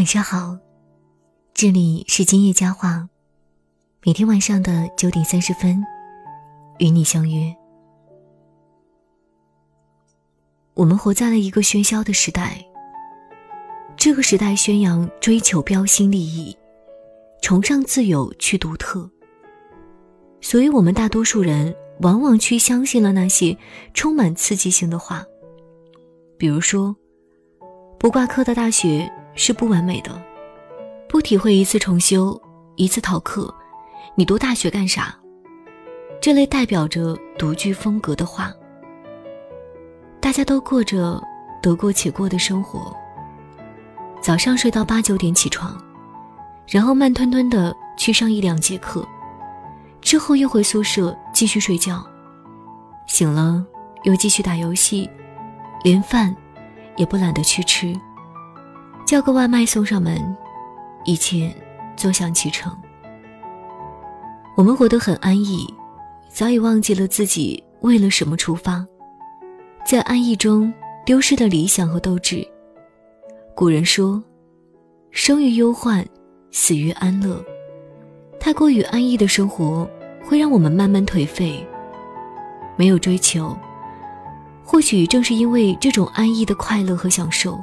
晚上好，这里是今夜佳话，每天晚上的九点三十分，与你相约。我们活在了一个喧嚣的时代，这个时代宣扬追求标新立异，崇尚自由去独特，所以我们大多数人往往去相信了那些充满刺激性的话，比如说，不挂科的大学。是不完美的，不体会一次重修，一次逃课，你读大学干啥？这类代表着独具风格的话，大家都过着得过且过的生活。早上睡到八九点起床，然后慢吞吞的去上一两节课，之后又回宿舍继续睡觉，醒了又继续打游戏，连饭也不懒得去吃。叫个外卖送上门，一切坐享其成。我们活得很安逸，早已忘记了自己为了什么出发，在安逸中丢失了理想和斗志。古人说：“生于忧患，死于安乐。”太过于安逸的生活会让我们慢慢颓废，没有追求。或许正是因为这种安逸的快乐和享受。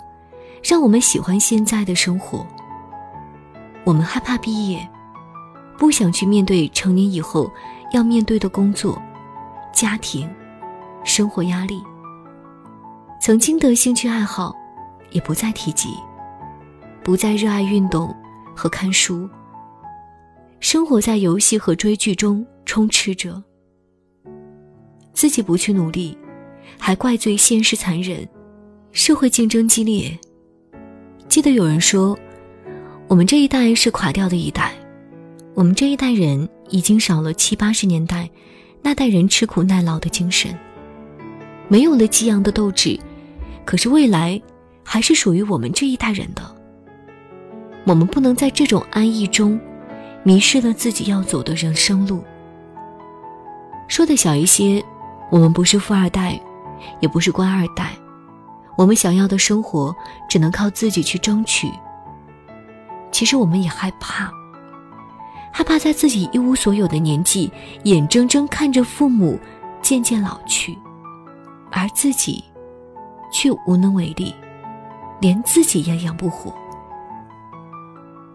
让我们喜欢现在的生活。我们害怕毕业，不想去面对成年以后要面对的工作、家庭、生活压力。曾经的兴趣爱好也不再提及，不再热爱运动和看书。生活在游戏和追剧中充斥着，自己不去努力，还怪罪现实残忍，社会竞争激烈。记得有人说，我们这一代是垮掉的一代，我们这一代人已经少了七八十年代那代人吃苦耐劳的精神，没有了激昂的斗志。可是未来还是属于我们这一代人的。我们不能在这种安逸中迷失了自己要走的人生路。说的小一些，我们不是富二代，也不是官二代。我们想要的生活只能靠自己去争取。其实我们也害怕，害怕在自己一无所有的年纪，眼睁睁看着父母渐渐老去，而自己却无能为力，连自己也养不活。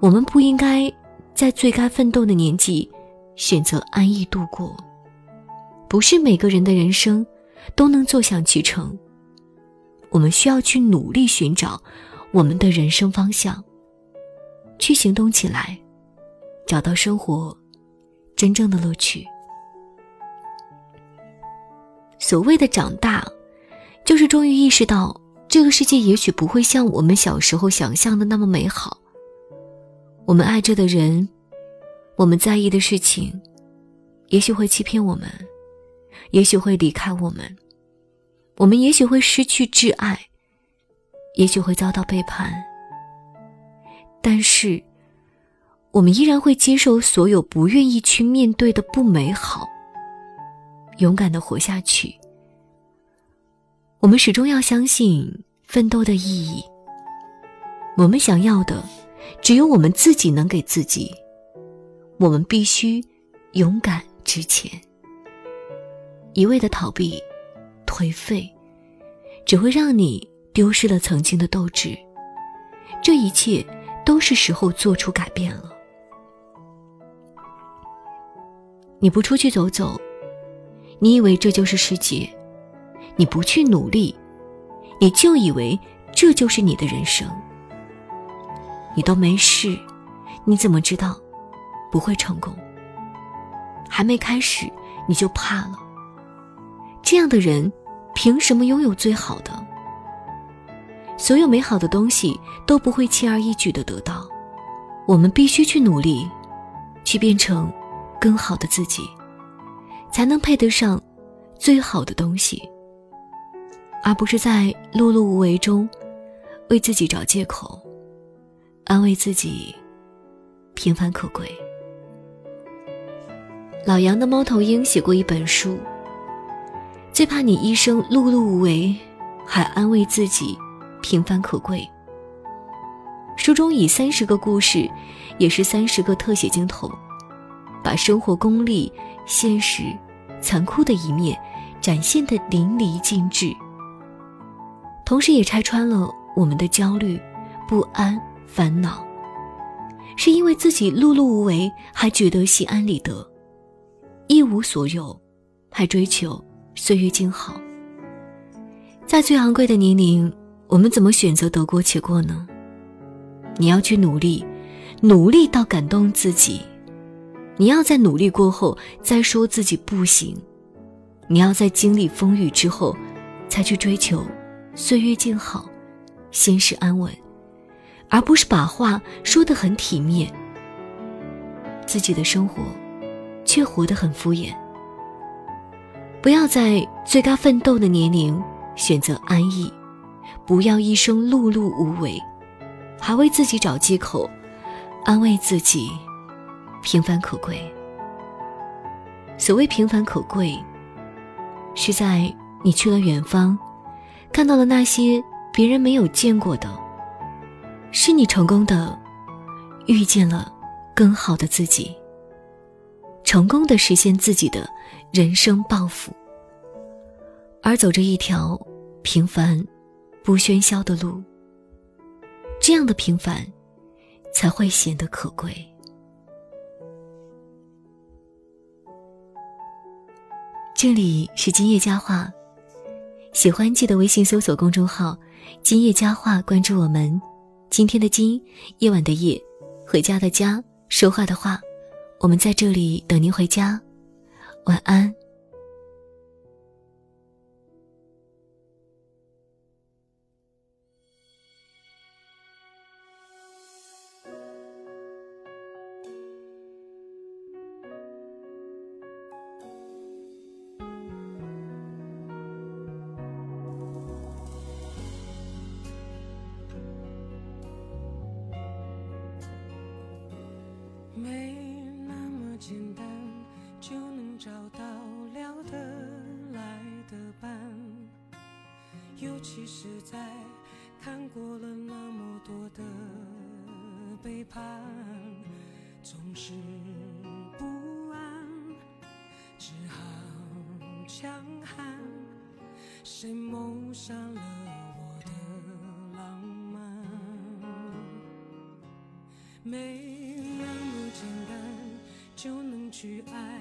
我们不应该在最该奋斗的年纪选择安逸度过。不是每个人的人生都能坐享其成。我们需要去努力寻找我们的人生方向，去行动起来，找到生活真正的乐趣。所谓的长大，就是终于意识到这个世界也许不会像我们小时候想象的那么美好。我们爱着的人，我们在意的事情，也许会欺骗我们，也许会离开我们。我们也许会失去挚爱，也许会遭到背叛，但是我们依然会接受所有不愿意去面对的不美好，勇敢的活下去。我们始终要相信奋斗的意义。我们想要的，只有我们自己能给自己。我们必须勇敢直前，一味的逃避。颓废，只会让你丢失了曾经的斗志。这一切都是时候做出改变了。你不出去走走，你以为这就是世界；你不去努力，你就以为这就是你的人生。你都没试，你怎么知道不会成功？还没开始，你就怕了。这样的人。凭什么拥有最好的？所有美好的东西都不会轻而易举的得到，我们必须去努力，去变成更好的自己，才能配得上最好的东西，而不是在碌碌无为中为自己找借口，安慰自己平凡可贵。老杨的猫头鹰写过一本书。最怕你一生碌碌无为，还安慰自己平凡可贵。书中以三十个故事，也是三十个特写镜头，把生活功利、现实、残酷的一面展现的淋漓尽致，同时也拆穿了我们的焦虑、不安、烦恼，是因为自己碌碌无为，还觉得心安理得；一无所有，还追求岁月静好。在最昂贵的年龄，我们怎么选择得过且过呢？你要去努力，努力到感动自己；你要在努力过后再说自己不行；你要在经历风雨之后，才去追求岁月静好、心事安稳，而不是把话说得很体面，自己的生活却活得很敷衍。不要在最该奋斗的年龄。选择安逸，不要一生碌碌无为，还为自己找借口，安慰自己，平凡可贵。所谓平凡可贵，是在你去了远方，看到了那些别人没有见过的，是你成功的遇见了更好的自己，成功的实现自己的人生抱负。而走着一条平凡、不喧嚣的路，这样的平凡才会显得可贵。这里是今夜佳话，喜欢记得微信搜索公众号“今夜佳话”，关注我们。今天的今，夜晚的夜，回家的家，说话的话，我们在这里等您回家。晚安。其实在看过了那么多的背叛，总是不安，只好强悍。谁谋杀了我的浪漫？没那么简单就能去爱，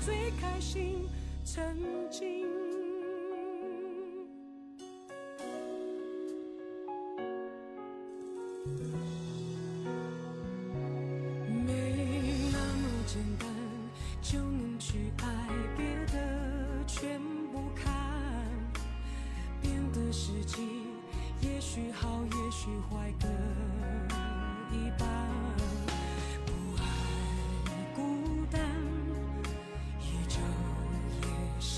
最开心曾经。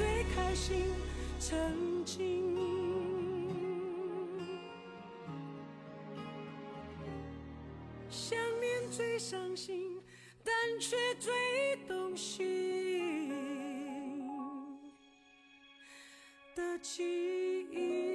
最开心曾经。想念最伤心但却最动心的记忆。